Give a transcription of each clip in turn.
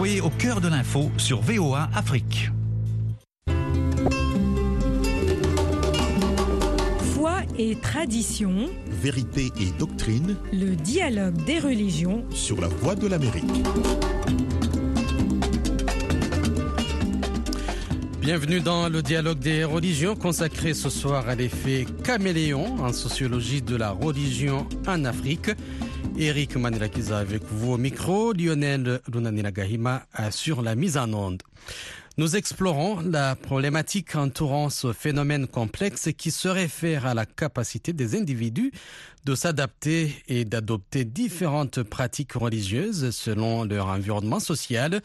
Soyez au cœur de l'info sur VOA Afrique. Foi et tradition, Vérité et doctrine le dialogue des religions. sur la voie de l'Amérique. Bienvenue dans le dialogue des religions consacré ce soir à l'effet caméléon en sociologie de la religion en Afrique. Eric Manilakiza avec vous au micro, Lionel Lunanilagahima sur la mise en onde. Nous explorons la problématique entourant ce phénomène complexe qui se réfère à la capacité des individus de s'adapter et d'adopter différentes pratiques religieuses selon leur environnement social.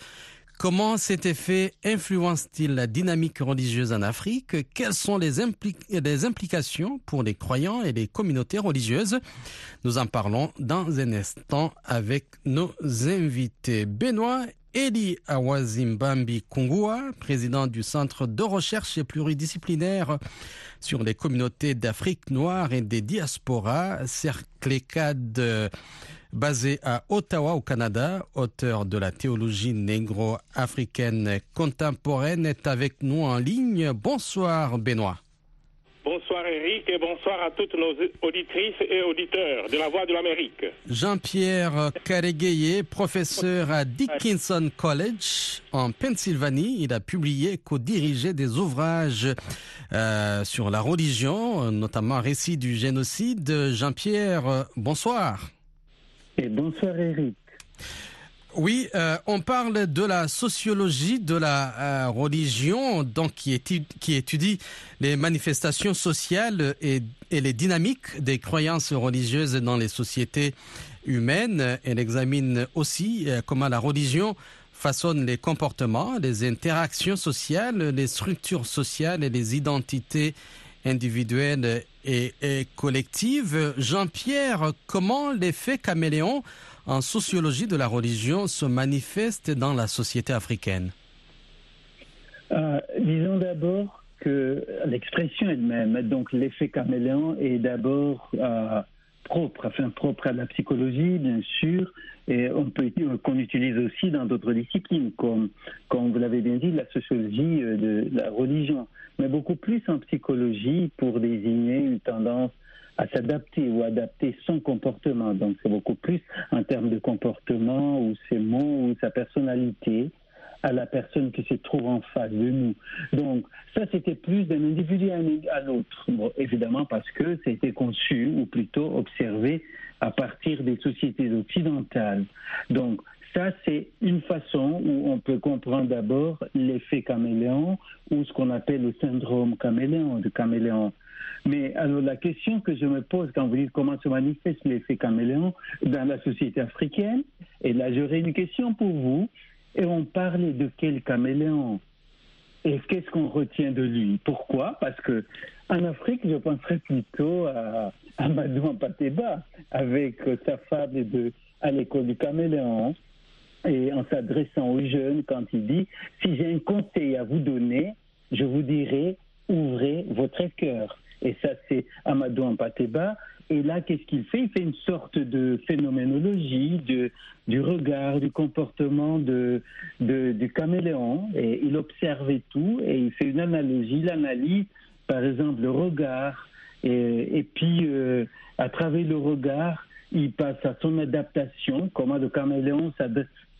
Comment cet effet influence-t-il la dynamique religieuse en Afrique? Quelles sont les, impli- les implications pour les croyants et les communautés religieuses? Nous en parlons dans un instant avec nos invités. Benoît Eli Awazimbambi Kungua, président du Centre de recherche pluridisciplinaire sur les communautés d'Afrique noire et des diasporas, CERCLECAD, basé à Ottawa au Canada, auteur de la théologie négro-africaine contemporaine, est avec nous en ligne. Bonsoir Benoît. Bonsoir Eric et bonsoir à toutes nos auditrices et auditeurs de la Voix de l'Amérique. Jean-Pierre Carégueye, professeur à Dickinson College en Pennsylvanie. Il a publié et co-dirigé des ouvrages euh, sur la religion, notamment Récit du génocide. Jean-Pierre, bonsoir. Et bonsoir Eric. Oui, euh, on parle de la sociologie de la euh, religion, donc qui étudie, les manifestations sociales et, et, les dynamiques des croyances religieuses dans les sociétés humaines. Elle examine aussi euh, comment la religion façonne les comportements, les interactions sociales, les structures sociales et les identités individuelles et, collectives. Jean-Pierre, comment l'effet caméléon en sociologie de la religion se manifeste dans la société africaine? Euh, Disons d'abord que l'expression elle-même, donc l'effet caméléon, est d'abord euh, propre, enfin propre à la psychologie, bien sûr, et on peut qu'on utilise aussi dans d'autres disciplines, comme, comme vous l'avez bien dit, la sociologie de la religion, mais beaucoup plus en psychologie pour désigner une tendance à s'adapter ou adapter son comportement. Donc c'est beaucoup plus en termes de comportement ou ses mots ou sa personnalité à la personne qui se trouve en face de nous. Donc ça c'était plus d'un individu à l'autre. Évidemment parce que c'était conçu ou plutôt observé à partir des sociétés occidentales. Donc ça, c'est une façon où on peut comprendre d'abord l'effet caméléon ou ce qu'on appelle le syndrome caméléon, de caméléon. Mais alors la question que je me pose quand vous dites comment se manifeste l'effet caméléon dans la société africaine, et là j'aurais une question pour vous, et on parlait de quel caméléon et qu'est-ce qu'on retient de lui? Pourquoi? Parce que en Afrique, je penserais plutôt à Amadou Pateba avec sa fable de à l'école du caméléon et en s'adressant aux jeunes quand il dit si j'ai un conseil à vous donner, je vous dirai ouvrez votre cœur. Et ça, c'est Amadou Ampateba. Et là, qu'est-ce qu'il fait? Il fait une sorte de phénoménologie de, du regard, du comportement de, du caméléon. Et il observe tout et il fait une analogie. Il analyse, par exemple, le regard. Et, et puis, euh, à travers le regard, il passe à son adaptation, comment le caméléon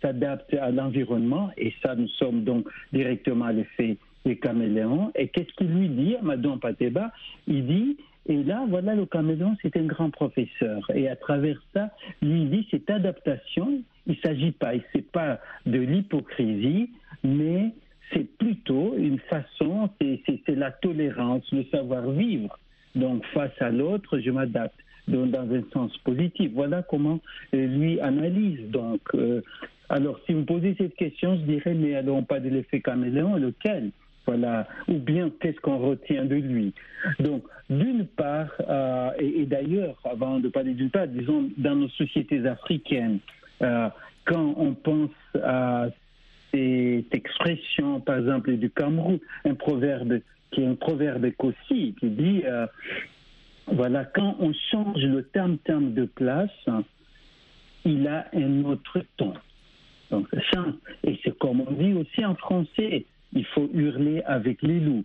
s'adapte à l'environnement. Et ça, nous sommes donc directement à l'effet des caméléons. Et qu'est-ce qu'il lui dit, Amadou Pateba Il dit, et là, voilà, le caméléon, c'est un grand professeur. Et à travers ça, lui dit, cette adaptation, il ne s'agit pas, c'est pas de l'hypocrisie, mais c'est plutôt une façon, c'est la tolérance, le savoir-vivre. Donc, face à l'autre, je m'adapte. Dans un sens positif. Voilà comment euh, lui analyse. Donc, euh, alors, si vous me posez cette question, je dirais, mais on parle de l'effet caméléon, lequel? Voilà, ou bien qu'est-ce qu'on retient de lui. Donc, d'une part, euh, et, d'ailleurs, avant de parler d'une part, disons, dans nos sociétés africaines, euh, quand on pense à cette expression, par exemple, du Cameroun, un proverbe qui est un proverbe aussi, qui dit, euh, voilà, quand on change le terme-terme de place, il a un autre ton. Donc, ça, et c'est comme on dit aussi en français, il faut hurler avec les loups.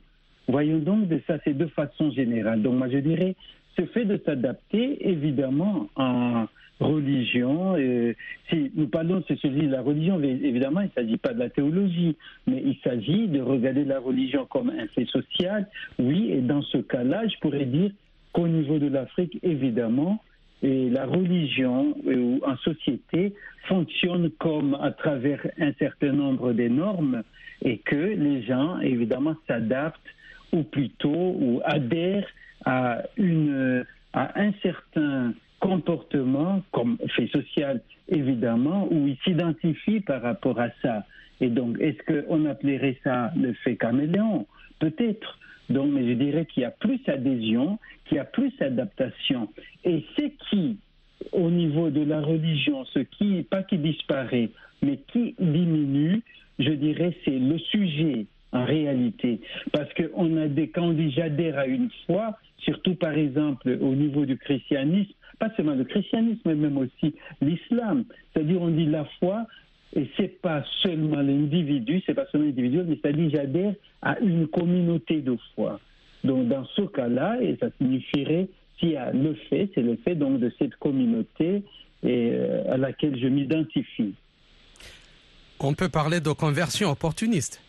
Voyons donc de ça, c'est de façon générale. Donc, moi, je dirais, ce fait de s'adapter, évidemment, en religion. Euh, si nous parlons de sociologie de la religion, évidemment, il ne s'agit pas de la théologie, mais il s'agit de regarder la religion comme un fait social. Oui, et dans ce cas-là, je pourrais dire qu'au niveau de l'Afrique, évidemment, et la religion euh, en société fonctionne comme à travers un certain nombre de normes et que les gens, évidemment, s'adaptent ou plutôt ou adhèrent à, une, à un certain comportement, comme fait social évidemment, où ils s'identifient par rapport à ça. Et donc, est-ce qu'on appellerait ça le fait caméléon? Peut-être. Donc, mais je dirais qu'il y a plus adhésion, qu'il y a plus adaptation. Et ce qui, au niveau de la religion, ce qui, pas qui disparaît, mais qui diminue, je dirais, c'est le sujet en réalité. Parce qu'on a des, quand on dit j'adhère à une foi, surtout par exemple au niveau du christianisme, pas seulement le christianisme, mais même aussi l'islam. C'est-à-dire, on dit la foi, et c'est pas seulement l'individu, c'est pas seulement l'individu, mais c'est-à-dire j'adhère à une communauté de foi. Donc, dans ce cas-là, et ça signifierait, s'il y a le fait, c'est le fait donc de cette communauté et, euh, à laquelle je m'identifie. On peut parler de conversion opportuniste.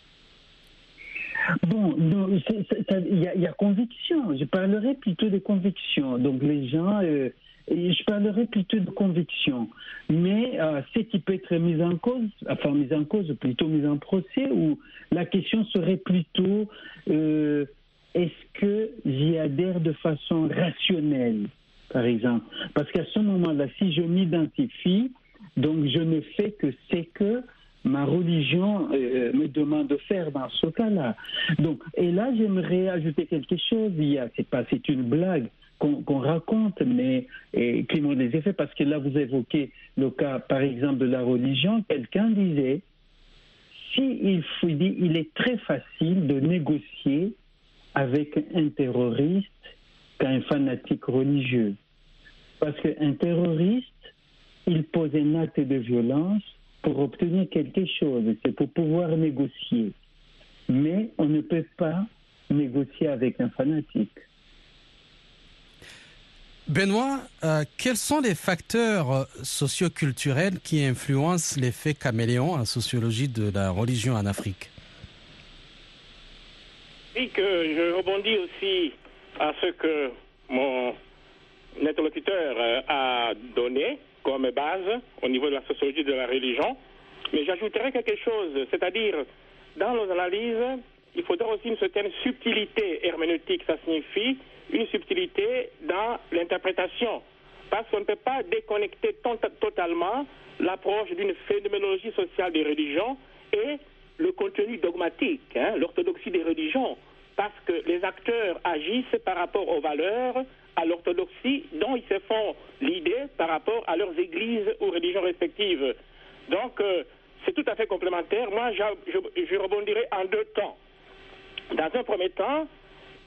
Bon, il y, a conviction. Je parlerai plutôt de conviction. Donc les gens, euh, je parlerai plutôt de conviction. Mais euh, ce qui peut être mis en cause, enfin mis en cause, plutôt mis en procès, où la question serait plutôt euh, est-ce que j'y adhère de façon rationnelle, par exemple? Parce qu'à ce moment-là, si je m'identifie, donc je ne fais que c'est que ma religion euh, me demande de faire dans ce cas-là. Donc, et là, j'aimerais ajouter quelque chose. Il y a, c'est pas, c'est une blague qu'on, raconte, mais qui m'ont des effets parce que là, vous évoquez le cas, par exemple, de la religion. Quelqu'un disait, si il, faut, il est très facile de négocier avec un terroriste qu'un fanatique religieux, parce qu'un terroriste, il pose un acte de violence pour obtenir quelque chose, c'est pour pouvoir négocier. Mais on ne peut pas négocier avec un fanatique. Benoît, euh, quels sont les facteurs socioculturels qui influencent l'effet caméléon en sociologie de la religion en Afrique? Oui, que je rebondis aussi à ce que mon interlocuteur euh, a donné comme base au niveau de la sociologie de la religion. Mais j'ajouterais quelque chose, c'est-à-dire, dans nos analyses, il faudra aussi une certaine subtilité herméneutique, ça signifie une subtilité dans l'interprétation. Parce qu'on ne peut pas déconnecter totalement l'approche d'une phénoménologie sociale des religions et le contenu dogmatique, hein, l'orthodoxie des religions. Parce que les acteurs agissent par rapport aux valeurs, à l'orthodoxie dont ils se font l'idée par rapport à leurs églises ou religions respectives. Donc, euh, c'est tout à fait complémentaire. Moi, je, je, rebondirai en deux temps. Dans un premier temps,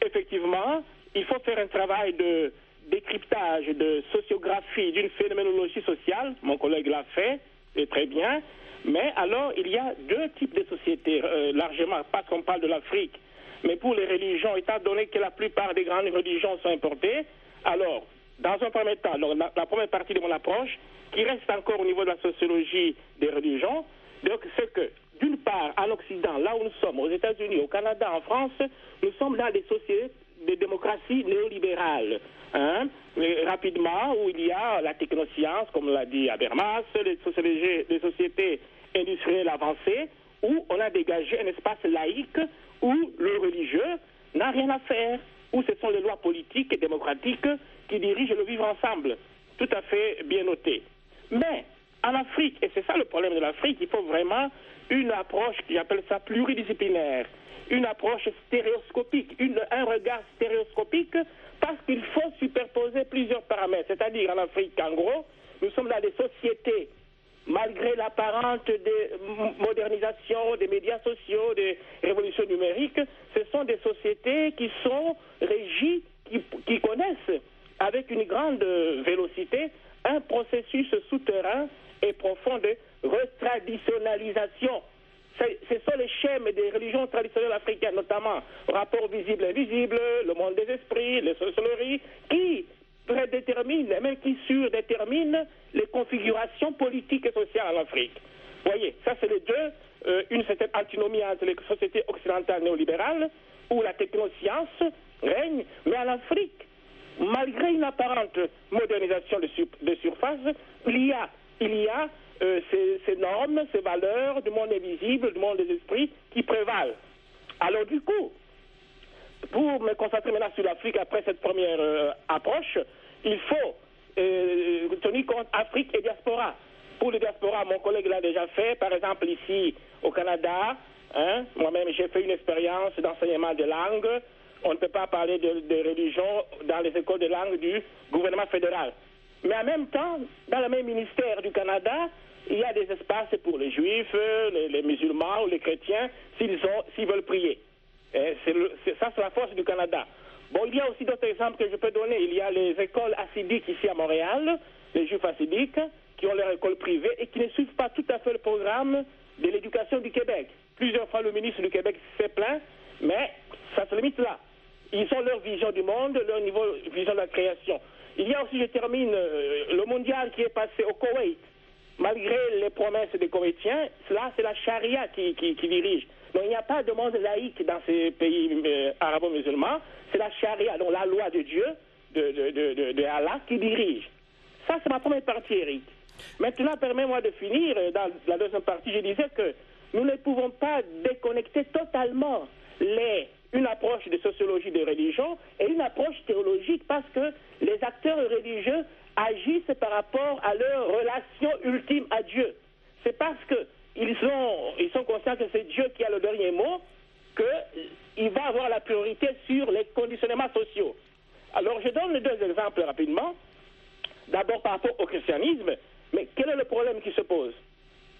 effectivement, il faut faire un travail de décryptage, de sociographie d'une phénoménologie sociale. Mon collègue l'a fait, et très bien. Mais alors, il y a deux types de sociétés, euh, largement, parce qu'on parle de l'Afrique. Mais pour les religions, étant donné que la plupart des grandes religions sont importées, alors, dans un premier temps, la, première partie de mon approche, qui reste encore au niveau de la sociologie des religions, donc c'est que, d'une part, en Occident, là où nous sommes, aux États-Unis, au Canada, en France, nous sommes dans des sociétés de démocratie néolibérale. Hein, rapidement, où il y a la technoscience, comme l'a dit Habermas, les, les sociétés industrielles avancées, où on a dégagé un espace laïque où le religieux n'a rien à faire, où ce sont les lois politiques et démocratiques qui dirigent le vivre ensemble. Tout à fait bien noté. Mais en Afrique, et c'est ça le problème de l'Afrique, il faut vraiment une approche qui appelle ça pluridisciplinaire, une approche stéréoscopique, un regard stéréoscopique, parce qu'il faut superposer plusieurs paramètres. C'est-à-dire en Afrique, en gros, nous sommes dans des sociétés malgré l'apparente modernisation des médias sociaux, des révolutions numériques, ce sont des sociétés qui sont régies, qui, connaissent avec une grande vélocité un processus souterrain et profonde retraditionnalisation. Ce sont les schèmes des religions traditionnelles africaines, notamment rapport visible et invisible, le monde des esprits, les sorcelleries, qui prédéterminent, même qui surdéterminent les configurations politiques et sociales en Afrique. Vous voyez, ça c'est les deux, euh, une certaine antinomie entre les sociétés occidentales néolibérales, où la technoscience règne, mais en Afrique, malgré une apparente modernisation de, de surface, il y a, il y a euh, ces, normes, ces valeurs du monde invisible, du monde des esprits qui prévalent. Alors du coup, pour me concentrer maintenant sur l'Afrique après cette première euh, approche, il faut euh, tenir compte Afrique et diaspora. Pour le diaspora, mon collègue l'a déjà fait, par exemple ici au Canada, hein, moi-même j'ai fait une expérience d'enseignement de langue. On ne peut pas parler de, de religion dans les écoles de langue du gouvernement fédéral. Mais en même temps, dans le même ministère du Canada, il y a des espaces pour les juifs, les, musulmans ou les chrétiens, s'ils veulent prier. C'est, ça, c'est la force du Canada. Bon, il y a aussi d'autres exemples que je peux donner. Il y a les écoles assidiques ici à Montréal, les juifs assidiques, qui ont leur école privée et qui ne suivent pas tout à fait le programme de l'éducation du Québec. Plusieurs fois, le ministre du Québec s'est plaint, mais ça se limite là. Ils ont leur vision du monde, leur niveau, vision de la création. Il y a aussi, je termine, euh, le mondial qui est passé au Koweït. Malgré les promesses des Koweïtiens, là, c'est la charia qui, dirige. Donc, il n'y a pas de monde laïque dans ces pays euh, arabo-musulmans. C'est la charia, donc la loi de Dieu, de, de, Allah, qui dirige. Ça, c'est ma première partie, Eric. Maintenant, permets-moi de finir. Euh, dans la deuxième partie, je disais que nous ne pouvons pas déconnecter totalement les une approche de sociologie de religion et une approche théologique parce que les acteurs religieux agissent par rapport à leur relation ultime à Dieu. C'est parce qu'ils ils sont conscients que c'est Dieu qui a le dernier mot qu'il va avoir la priorité sur les conditionnements sociaux. Alors je donne deux exemples rapidement. D'abord par rapport au christianisme, mais quel est le problème qui se pose?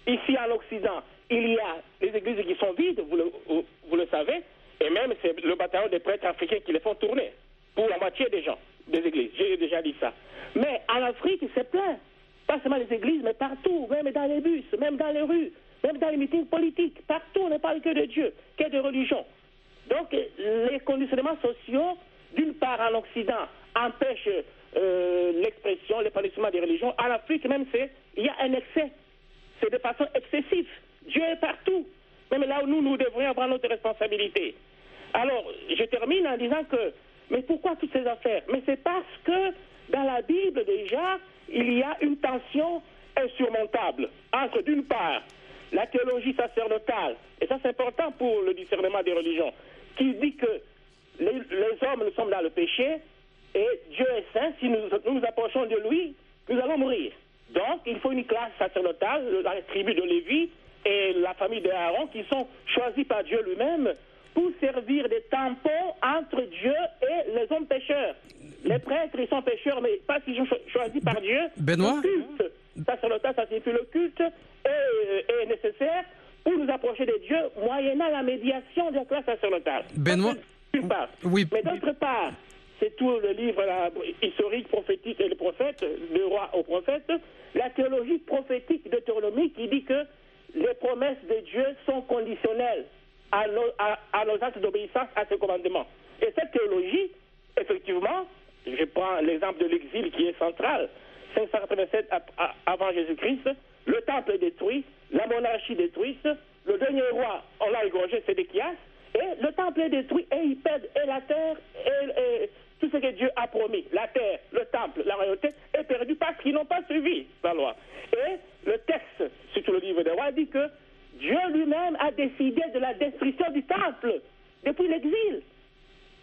Ici en Occident, il y a les églises qui sont vides, vous le savez, et même, c'est le bataillon des prêtres africains qui les font tourner, pour la moitié des gens, des églises. J'ai déjà dit ça. Mais en Afrique, c'est plein. Pas seulement les églises, mais partout, même dans les bus, même dans les rues, même dans les meetings politiques. Partout, on ne parle que de Dieu, que de religion. Donc, les conditionnements sociaux, d'une part en Occident, empêchent euh, l'expression, l'épanouissement des religions. En Afrique, même, il y a un excès. C'est de façon excessive. Dieu est partout. Même là où nous, nous devrions avoir notre responsabilité. Alors, je termine en disant que, mais pourquoi toutes ces affaires? Mais c'est parce que dans la Bible, déjà, il y a une tension insurmontable entre, d'une part, la théologie sacerdotale, et ça c'est important pour le discernement des religions, qui dit que les, hommes, nous sommes dans le péché, et Dieu est saint, si nous nous approchons de lui, nous allons mourir. Donc, il faut une classe sacerdotale, la tribu de Lévi, et la famille d'Aaron qui sont choisis par Dieu lui-même pour servir des tampons entre Dieu et les hommes pécheurs. Les prêtres, ils sont pécheurs, mais pas qu'ils sont choisis par Dieu. Benoît? Le culte sacerdotal, ça signifie le culte est, est, nécessaire pour nous approcher de Dieu, moyennant la médiation de la classe sacerdotale. Benoît? D'une part. Oui. Mais d'autre part, c'est tout le livre historique, prophétique et le prophète, le roi au prophète, la théologie prophétique de Deutéronomie qui dit que les promesses de Dieu sont conditionnelles à nos, actes d'obéissance à ses commandements. Et cette théologie, effectivement, je prends l'exemple de l'exil qui est central, 587 avant Jésus-Christ, le temple est détruit, la monarchie détruite, le dernier roi, on l'a égorgé, Sédéchias, et le temple est détruit et il perd et la terre et, tout ce que Dieu a promis, la terre, le temple, la royauté, est perdu parce qu'ils n'ont pas suivi la loi. Et le texte, surtout le livre des rois, dit que Dieu lui-même a décidé de la destruction du temple depuis l'exil.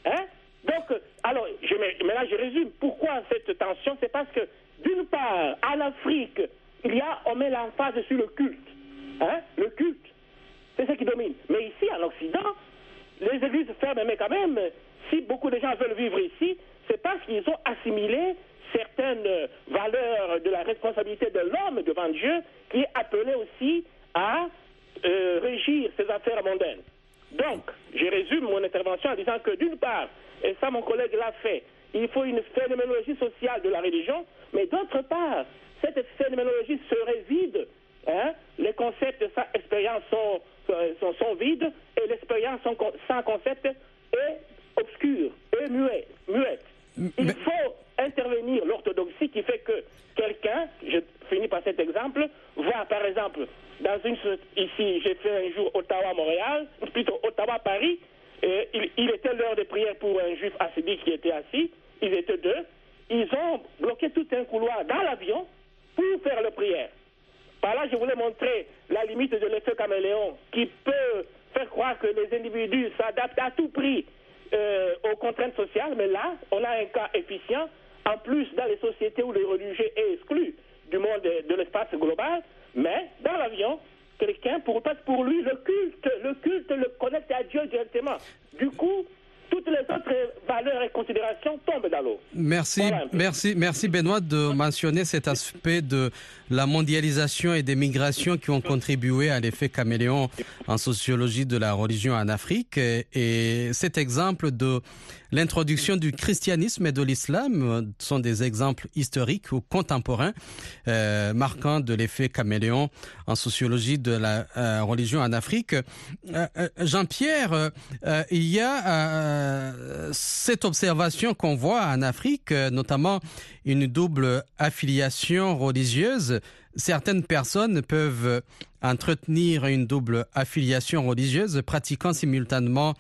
Hein? Donc, alors, je, maintenant je résume. Pourquoi cette tension? C'est parce que, d'une part, en Afrique, il on met l'emphase sur le culte. Hein? Le culte. C'est ce qui domine. Mais ici, en Occident, les églises ferment, mais quand même, si beaucoup de gens veulent vivre ici, c'est parce qu'ils ont assimilé certaines valeurs de la responsabilité de l'homme devant Dieu qui est appelé aussi à euh, régir ses affaires mondaines. Donc, je résume mon intervention en disant que d'une part, et ça mon collègue l'a fait, il faut une phénoménologie sociale de la religion, mais d'autre part, cette phénoménologie serait vide. Hein? Les concepts sans expérience sont, euh, sont, sont vides et l'expérience sans concept est obscure et muette. muette. Il faut intervenir l'orthodoxie qui fait que quelqu'un, je finis par cet exemple, voit par exemple, dans une ici, j'ai fait un jour Ottawa-Montréal, plutôt Ottawa-Paris, et il, il était l'heure de prière pour un juif assidique qui était assis, ils étaient deux, ils ont bloqué tout un couloir dans l'avion pour faire la prière. Par là, je voulais montrer la limite de l'effet caméléon qui peut faire croire que les individus s'adaptent à tout prix euh, aux contraintes sociales, mais là, on a un cas efficient. En plus, dans les sociétés où le religieux est exclu du monde de, l'espace global, mais dans l'avion, quelqu'un, pour, pour lui, le culte, le culte le connecte à Dieu directement. Du coup, toutes les autres valeurs et considérations tombent dans l'eau. Merci, merci, merci Benoît de mentionner cet aspect de la mondialisation et des migrations qui ont contribué à l'effet caméléon en sociologie de la religion en Afrique. Et cet exemple de L'introduction du christianisme et de l'islam sont des exemples historiques ou contemporains euh, marquant de l'effet caméléon en sociologie de la euh, religion en Afrique. Euh, Jean-Pierre, il y a cette observation qu'on voit en Afrique, notamment une double affiliation religieuse certaines personnes peuvent entretenir une double affiliation religieuse, pratiquant simultanément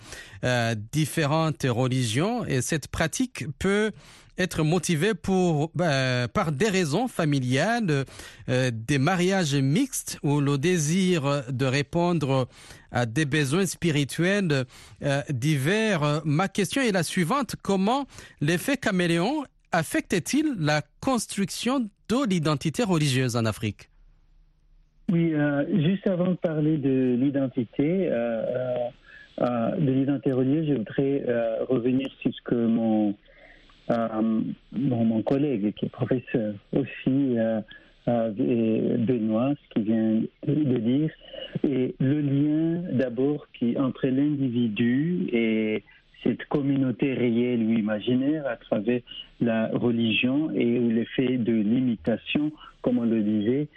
euh, différentes religions, et cette pratique peut être motivée pour, euh, par des raisons familiales, euh, des mariages mixtes ou le désir de répondre à des besoins spirituels divers. Ma question est la suivante. Comment l'effet caméléon affecte-t-il la construction de l'identité religieuse en Afrique? Oui, euh, juste avant de parler de l'identité, euh, euh, de l'identité religieuse, je voudrais revenir sur ce que mon, mon, collègue, qui est professeur aussi, Benoît, ce qu'il vient de dire, et le lien d'abord qui entre l'individu et cette communauté réelle ou imaginaire à travers la religion et l'effet de l'imitation, comme on le disait.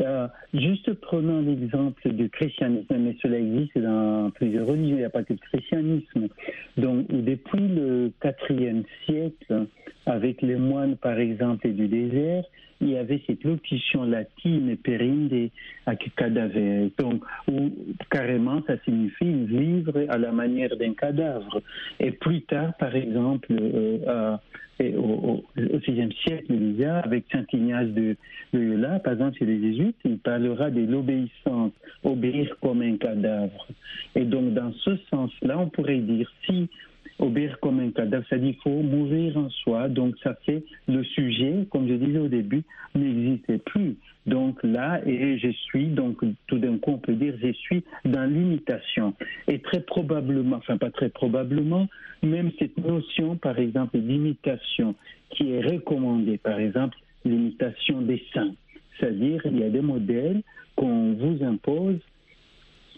Euh, juste prenons l'exemple du christianisme, mais cela existe dans plusieurs religions, il n'y a pas que le christianisme. Donc, depuis le IVe siècle, avec les moines, par exemple, du désert, il y avait cette locution latine périnde à cadaver, donc où carrément ça signifie vivre à la manière d'un cadavre. Et plus tard, par exemple, euh, au, VIe siècle, déjà, avec Saint Ignace de Loyola, par exemple, chez les Jésuites, il parlera de l'obéissance, obéir comme un cadavre. Et donc, dans ce sens-là, on pourrait dire si obéir comme un cadavre, c'est-à-dire qu'il faut mourir en soi. Donc ça fait le sujet, comme je disais au début, n'existait plus. Donc là, et je suis, donc tout d'un coup on peut dire, je suis dans l'imitation. Et très probablement, enfin pas très probablement, même cette notion, par exemple, d'imitation qui est recommandée, par exemple, l'imitation des saints. C'est-à-dire, il y a des modèles qu'on vous impose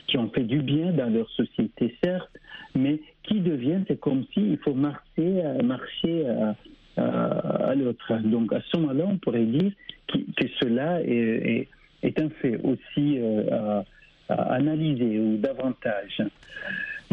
qui ont fait du bien dans leur société, certes, mais qui deviennent, c'est comme s'il faut marcher, marcher à, l'autre. Donc à ce moment-là, on pourrait dire que, cela est, est, un fait aussi euh, à, analyser ou davantage.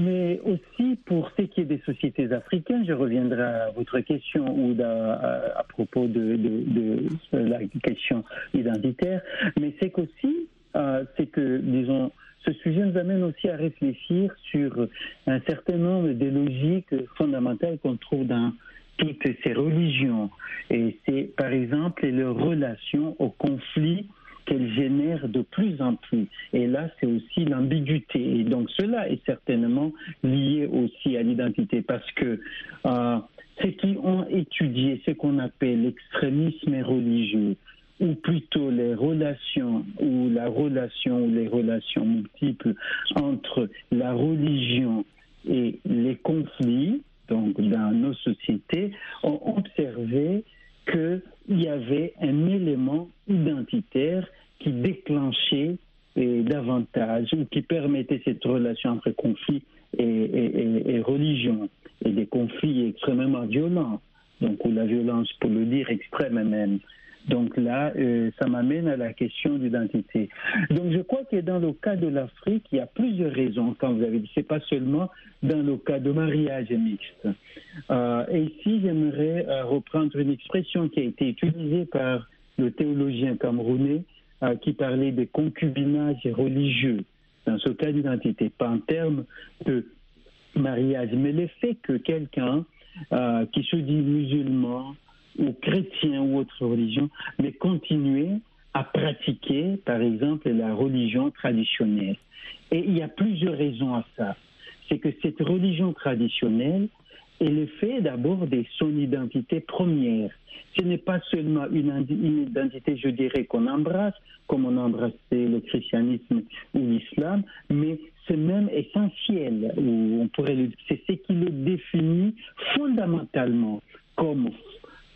Mais aussi pour ce qui est des sociétés africaines, je reviendrai à votre question ou à, propos de, de, la question identitaire, mais c'est qu'aussi, euh, c'est que, disons, ce sujet nous amène aussi à réfléchir sur un certain nombre de logiques fondamentales qu'on trouve dans toutes ces religions. Et c'est par exemple leur relation au conflit qu'elles génèrent de plus en plus. Et là, c'est aussi l'ambiguïté. Et donc cela est certainement lié aussi à l'identité parce que euh, ceux qui ont étudié ce qu'on appelle l'extrémisme religieux, ou plutôt les relations ou la relation ou les relations multiples entre la religion et les conflits, donc dans nos sociétés, ont observé qu'il y avait un élément identitaire qui déclenchait davantage ou qui permettait cette relation entre conflit et, et religion et des conflits extrêmement violents donc ou la violence, pour le dire extrême même. Donc là, euh, ça m'amène à la question d'identité. Donc je crois que dans le cas de l'Afrique, il y a plusieurs raisons, quand vous avez dit, c'est pas seulement dans le cas de mariage mixte. Euh, et ici, j'aimerais euh, reprendre une expression qui a été utilisée par le théologien camerounais euh, qui parlait de concubinage religieux dans ce cas d'identité, pas en termes de mariage, mais le fait que quelqu'un euh, qui se dit musulman ou chrétien ou autre religion, mais continuer à pratiquer, par exemple, la religion traditionnelle. Et il y a plusieurs raisons à ça. C'est que cette religion traditionnelle, elle est faite d'abord de son identité première. Ce n'est pas seulement une, une identité, je dirais, qu'on embrasse, comme on embrassait le christianisme ou l'islam, mais c'est même essentiel, ou on pourrait c'est ce qui le définit fondamentalement comme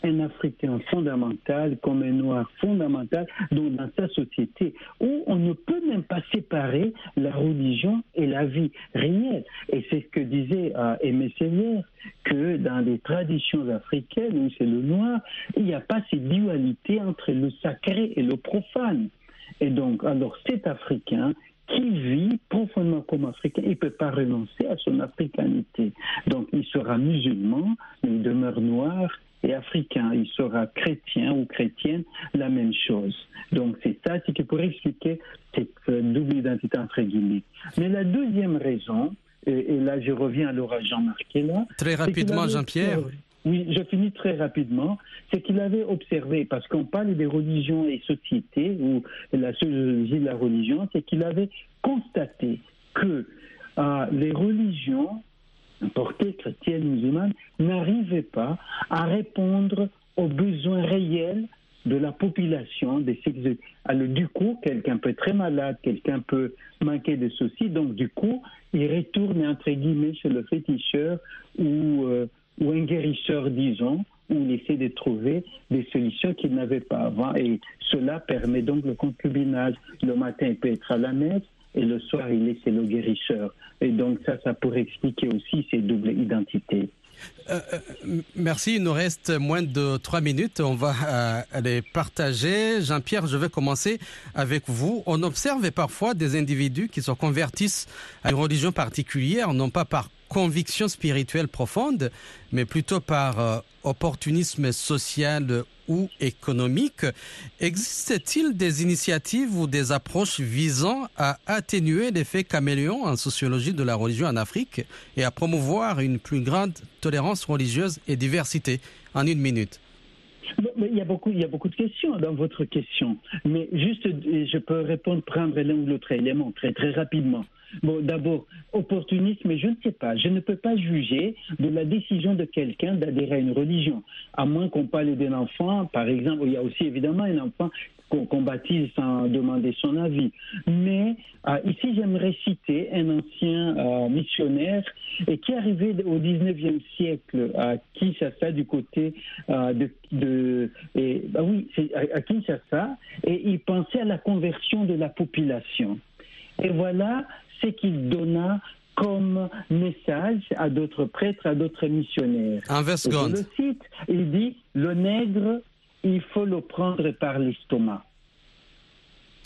un Africain fondamental, comme un Noir fondamental donc dans sa société, où on ne peut même pas séparer la religion et la vie réelle. Et c'est ce que disait euh, Aimé que dans les traditions africaines, où c'est le noir, il n'y a pas cette dualité entre le sacré et le profane. Et donc, alors cet Africain qui vit profondément comme Africain, il ne peut pas renoncer à son africanité. Donc, il sera musulman, mais il demeure noir et africain. Il sera chrétien ou chrétienne, la même chose. Donc, c'est ça, c'est qui pourrait expliquer cette euh, double identité entre guillemets. Mais la deuxième raison, et, là, je reviens à Laura Jean-Marc là. Très rapidement, Jean-Pierre. Oui, je finis très rapidement. C'est qu'il avait observé, parce qu'on parle des religions et sociétés, ou la sociologie de la religion, c'est qu'il avait constaté que euh, les religions, portées chrétiennes, musulmanes, n'arrivaient pas à répondre aux besoins réels de la population, des sexes. Alors, du coup, quelqu'un peut être très malade, quelqu'un peut manquer de ceci, donc du coup, il retourne entre guillemets chez le féticheur ou, euh, ou un guérisseur, disons, il essaie de trouver des solutions qu'il n'avait pas avant. Et cela permet donc le concubinage. Le matin, il peut être à la messe et le soir, il est chez le guérisseur. Et donc ça, ça pourrait expliquer aussi ces doubles identités. Euh, euh, merci, il nous reste moins de trois minutes. On va euh, les partager. Jean-Pierre, je vais commencer avec vous. On observe parfois des individus qui se convertissent à une religion particulière, non pas par conviction spirituelle profonde, mais plutôt par euh, opportunisme social ou économique. Existe-t-il des initiatives ou des approches visant à atténuer l'effet caméléon en sociologie de la religion en Afrique et à promouvoir une plus grande tolérance religieuse et diversité? En une minute. Il y a beaucoup, il y a beaucoup de questions dans votre question. Mais juste, je peux répondre, prendre l'un ou l'autre élément très, très rapidement. Bon, d'abord, opportunisme, je ne sais pas. Je ne peux pas juger de la décision de quelqu'un d'adhérer à une religion. À moins qu'on parle d'un enfant, par exemple, il y a aussi évidemment un enfant qu'on qu'on baptise sans demander son avis. Mais euh, ici, j'aimerais citer un ancien euh, missionnaire et qui est arrivé au 19e siècle à Kinshasa du côté euh, de, de et, bah oui, c'est à, à Kinshasa et il pensait à la conversion de la population. Et voilà ce qu'il donna comme message à d'autres prêtres, à d'autres missionnaires. En 20 Et je le cite, il dit, le nègre, il faut le prendre par l'estomac.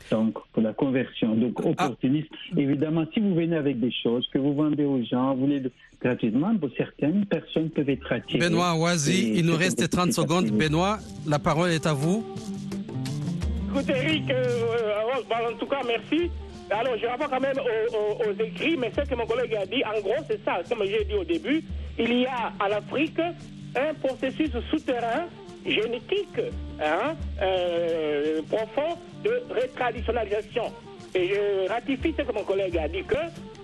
Donc, pour la conversion. Donc, Ah. opportuniste. Évidemment, si vous venez avec des choses que vous vendez aux gens, vous les gratuitement, pour certaines personnes peuvent être attirées. Benoît Oazi, Et il nous reste beaucoup 30 plus secondes. Benoît, la parole est à vous. Écoute, Eric, euh, bah, en tout cas, merci. Alors, je rappelle quand même aux, écrits, mais ce que mon collègue a dit, en gros, c'est ça, comme j'ai dit au début, il y a en Afrique un processus souterrain, génétique, hein, euh, profond de retraditionnalisation. Et je ratifie ce que mon collègue a dit, que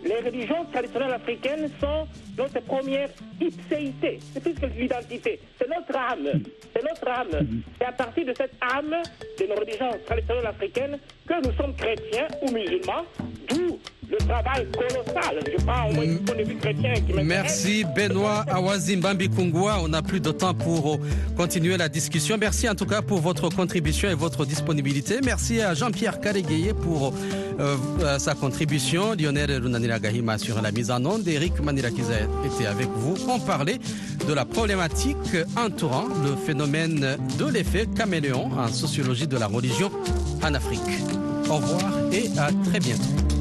les religions traditionnelles africaines sont notre première ipséité. C'est plus que l'identité. C'est notre âme. C'est notre âme. C'est à partir de cette âme de nos religions traditionnelles africaines que nous sommes chrétiens ou musulmans, d'où le travail colossal. Je parle du de vue chrétien qui. Merci Benoît Awazimbambi Kungwa. On n'a plus de temps pour continuer la discussion. Merci en tout cas pour votre contribution et votre disponibilité. Merci à Jean-Pierre Karegueye pour euh, sa contribution. Lionel Runanira Gahima sur la mise en onde. Eric Manirakiza était avec vous. On parlait de la problématique entourant le phénomène de l'effet caméléon en sociologie de la religion en Afrique. Au revoir et à très bientôt.